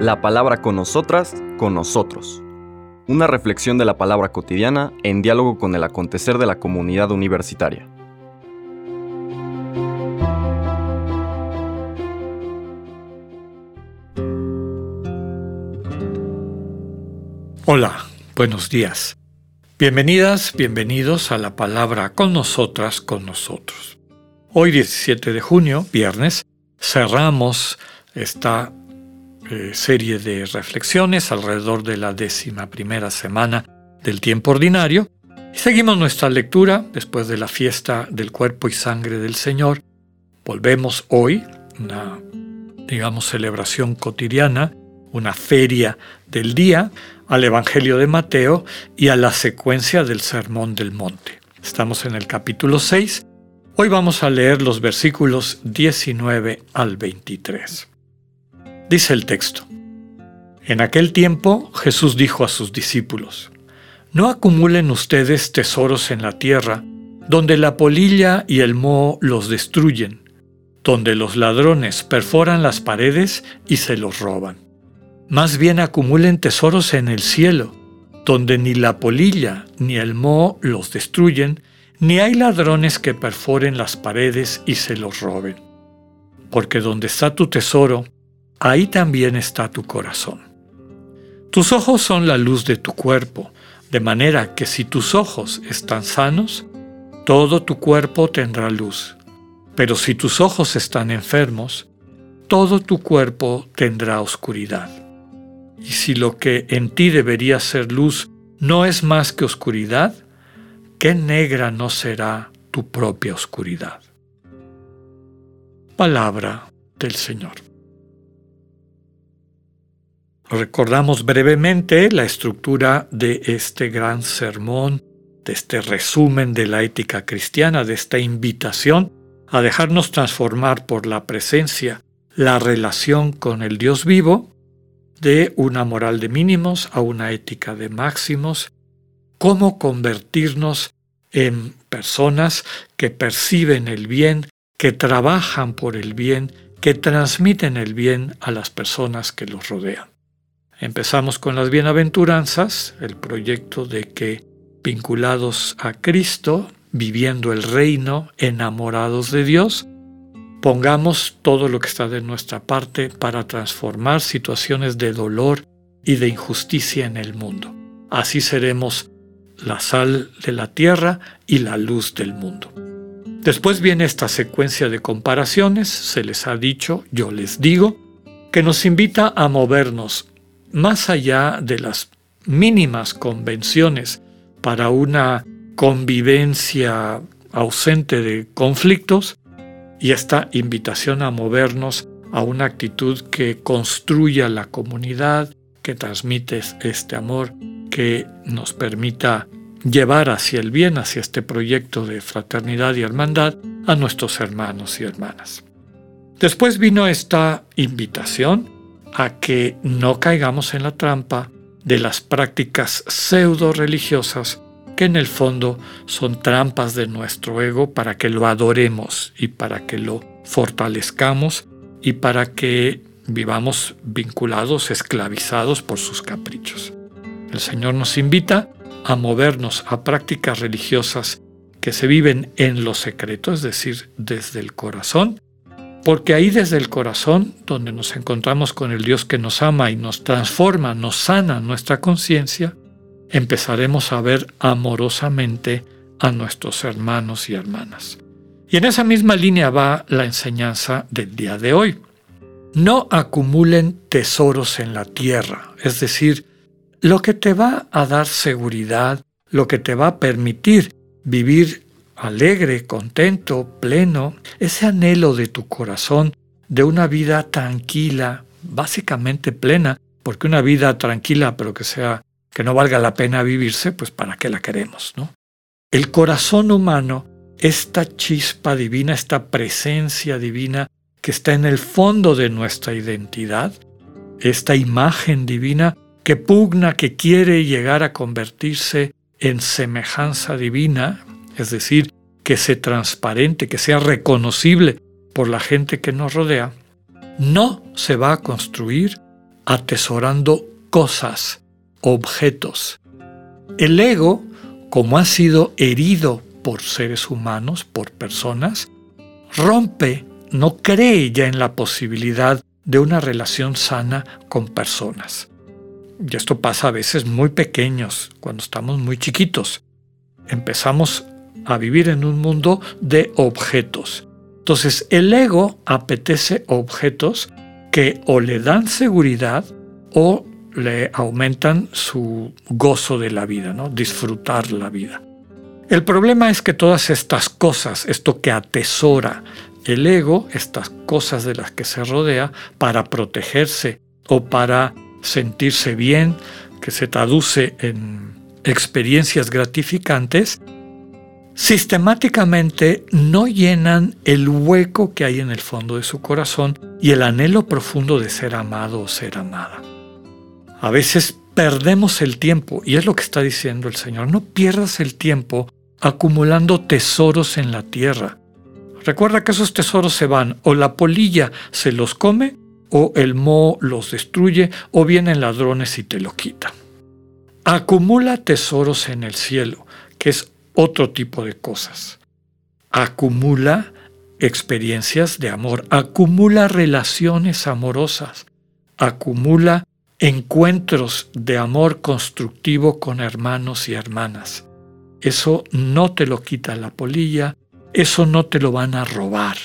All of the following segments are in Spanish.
La palabra con nosotras, con nosotros. Una reflexión de la palabra cotidiana en diálogo con el acontecer de la comunidad universitaria. Hola, buenos días. Bienvenidas, bienvenidos a la palabra con nosotras, con nosotros. Hoy 17 de junio, viernes, cerramos esta eh, serie de reflexiones alrededor de la décima primera semana del tiempo ordinario seguimos nuestra lectura después de la fiesta del cuerpo y sangre del Señor. Volvemos hoy, una, digamos, celebración cotidiana, una feria del día, al Evangelio de Mateo y a la secuencia del Sermón del Monte. Estamos en el capítulo 6 Hoy vamos a leer los versículos 19 al 23. Dice el texto. En aquel tiempo Jesús dijo a sus discípulos, No acumulen ustedes tesoros en la tierra, donde la polilla y el moho los destruyen, donde los ladrones perforan las paredes y se los roban. Más bien acumulen tesoros en el cielo, donde ni la polilla ni el moho los destruyen, ni hay ladrones que perforen las paredes y se los roben. Porque donde está tu tesoro, ahí también está tu corazón. Tus ojos son la luz de tu cuerpo, de manera que si tus ojos están sanos, todo tu cuerpo tendrá luz. Pero si tus ojos están enfermos, todo tu cuerpo tendrá oscuridad. Y si lo que en ti debería ser luz no es más que oscuridad, qué negra no será tu propia oscuridad. Palabra del Señor. Recordamos brevemente la estructura de este gran sermón, de este resumen de la ética cristiana, de esta invitación a dejarnos transformar por la presencia, la relación con el Dios vivo, de una moral de mínimos a una ética de máximos, cómo convertirnos en personas que perciben el bien, que trabajan por el bien, que transmiten el bien a las personas que los rodean. Empezamos con las bienaventuranzas, el proyecto de que vinculados a Cristo, viviendo el reino, enamorados de Dios, pongamos todo lo que está de nuestra parte para transformar situaciones de dolor y de injusticia en el mundo. Así seremos la sal de la tierra y la luz del mundo. Después viene esta secuencia de comparaciones, se les ha dicho, yo les digo, que nos invita a movernos más allá de las mínimas convenciones para una convivencia ausente de conflictos y esta invitación a movernos a una actitud que construya la comunidad, que transmite este amor, que nos permita llevar hacia el bien, hacia este proyecto de fraternidad y hermandad a nuestros hermanos y hermanas. Después vino esta invitación a que no caigamos en la trampa de las prácticas pseudo religiosas que en el fondo son trampas de nuestro ego para que lo adoremos y para que lo fortalezcamos y para que vivamos vinculados, esclavizados por sus caprichos. El Señor nos invita a movernos a prácticas religiosas que se viven en lo secreto, es decir, desde el corazón, porque ahí desde el corazón, donde nos encontramos con el Dios que nos ama y nos transforma, nos sana nuestra conciencia, empezaremos a ver amorosamente a nuestros hermanos y hermanas. Y en esa misma línea va la enseñanza del día de hoy. No acumulen tesoros en la tierra, es decir, lo que te va a dar seguridad, lo que te va a permitir vivir alegre, contento, pleno, ese anhelo de tu corazón de una vida tranquila, básicamente plena, porque una vida tranquila, pero que sea que no valga la pena vivirse, pues para qué la queremos, ¿no? El corazón humano, esta chispa divina, esta presencia divina que está en el fondo de nuestra identidad, esta imagen divina que pugna, que quiere llegar a convertirse en semejanza divina, es decir, que sea transparente, que sea reconocible por la gente que nos rodea, no se va a construir atesorando cosas, objetos. El ego, como ha sido herido por seres humanos, por personas, rompe, no cree ya en la posibilidad de una relación sana con personas. Y esto pasa a veces muy pequeños, cuando estamos muy chiquitos. Empezamos a vivir en un mundo de objetos. Entonces el ego apetece objetos que o le dan seguridad o le aumentan su gozo de la vida, ¿no? disfrutar la vida. El problema es que todas estas cosas, esto que atesora el ego, estas cosas de las que se rodea, para protegerse o para sentirse bien, que se traduce en experiencias gratificantes, sistemáticamente no llenan el hueco que hay en el fondo de su corazón y el anhelo profundo de ser amado o ser amada. A veces perdemos el tiempo, y es lo que está diciendo el Señor, no pierdas el tiempo acumulando tesoros en la tierra. Recuerda que esos tesoros se van, o la polilla se los come, o el moho los destruye, o vienen ladrones y te lo quitan. Acumula tesoros en el cielo, que es otro tipo de cosas. Acumula experiencias de amor, acumula relaciones amorosas, acumula encuentros de amor constructivo con hermanos y hermanas. Eso no te lo quita la polilla, eso no te lo van a robar.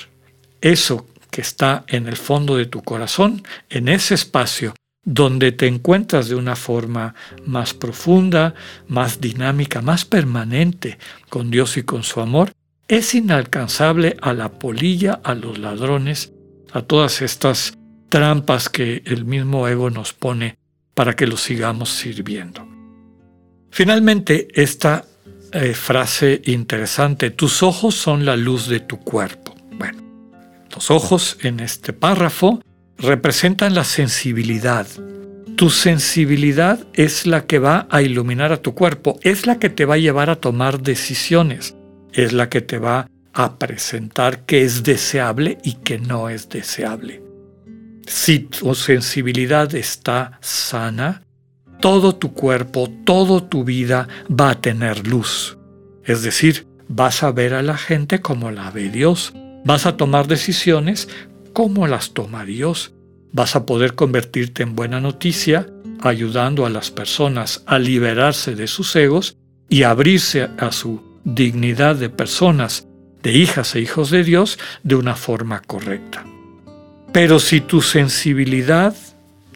Eso que está en el fondo de tu corazón, en ese espacio donde te encuentras de una forma más profunda, más dinámica, más permanente con Dios y con su amor, es inalcanzable a la polilla, a los ladrones, a todas estas trampas que el mismo ego nos pone para que lo sigamos sirviendo. Finalmente, esta eh, frase interesante, tus ojos son la luz de tu cuerpo. Los ojos en este párrafo representan la sensibilidad. Tu sensibilidad es la que va a iluminar a tu cuerpo, es la que te va a llevar a tomar decisiones, es la que te va a presentar qué es deseable y qué no es deseable. Si tu sensibilidad está sana, todo tu cuerpo, toda tu vida va a tener luz. Es decir, vas a ver a la gente como la ve Dios, vas a tomar decisiones ¿Cómo las toma Dios? Vas a poder convertirte en buena noticia ayudando a las personas a liberarse de sus egos y abrirse a su dignidad de personas, de hijas e hijos de Dios, de una forma correcta. Pero si tu sensibilidad,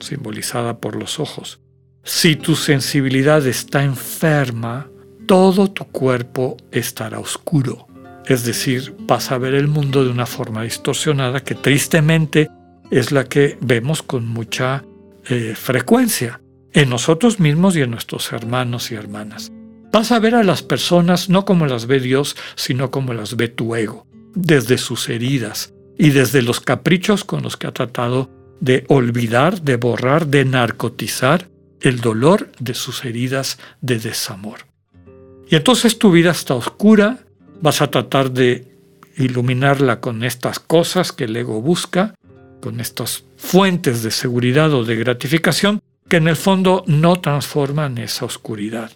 simbolizada por los ojos, si tu sensibilidad está enferma, todo tu cuerpo estará oscuro. Es decir, vas a ver el mundo de una forma distorsionada que tristemente es la que vemos con mucha eh, frecuencia en nosotros mismos y en nuestros hermanos y hermanas. Vas a ver a las personas no como las ve Dios, sino como las ve tu ego, desde sus heridas y desde los caprichos con los que ha tratado de olvidar, de borrar, de narcotizar el dolor de sus heridas de desamor. Y entonces tu vida está oscura, vas a tratar de iluminarla con estas cosas que el ego busca, con estas fuentes de seguridad o de gratificación, que en el fondo no transforman esa oscuridad.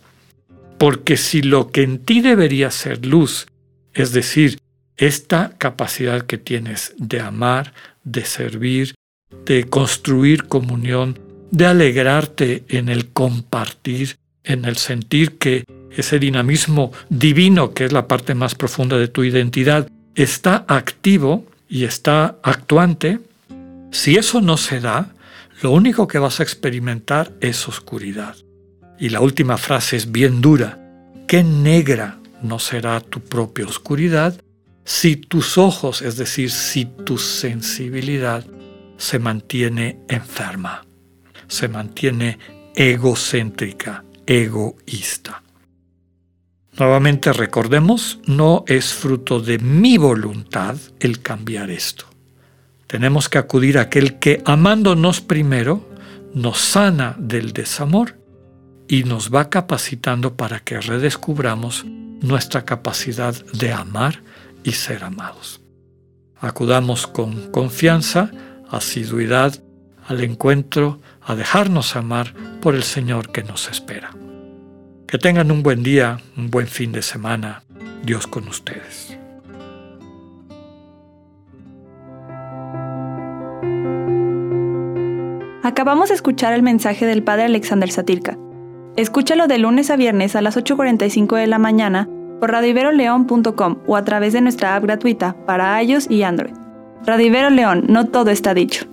Porque si lo que en ti debería ser luz, es decir, esta capacidad que tienes de amar, de servir, de construir comunión, de alegrarte en el compartir, en el sentir que ese dinamismo divino, que es la parte más profunda de tu identidad, está activo y está actuante, si eso no se da, lo único que vas a experimentar es oscuridad. Y la última frase es bien dura. ¿Qué negra no será tu propia oscuridad si tus ojos, es decir, si tu sensibilidad se mantiene enferma, se mantiene egocéntrica, egoísta? Nuevamente recordemos, no es fruto de mi voluntad el cambiar esto. Tenemos que acudir a aquel que, amándonos primero, nos sana del desamor y nos va capacitando para que redescubramos nuestra capacidad de amar y ser amados. Acudamos con confianza asiduidad al encuentro, a dejarnos amar por el Señor que nos espera. Que tengan un buen día, un buen fin de semana. Dios con ustedes. Acabamos de escuchar el mensaje del Padre Alexander Satirka. Escúchalo de lunes a viernes a las 8.45 de la mañana por radiveroleón.com o a través de nuestra app gratuita para iOS y Android. Radivero León, no todo está dicho.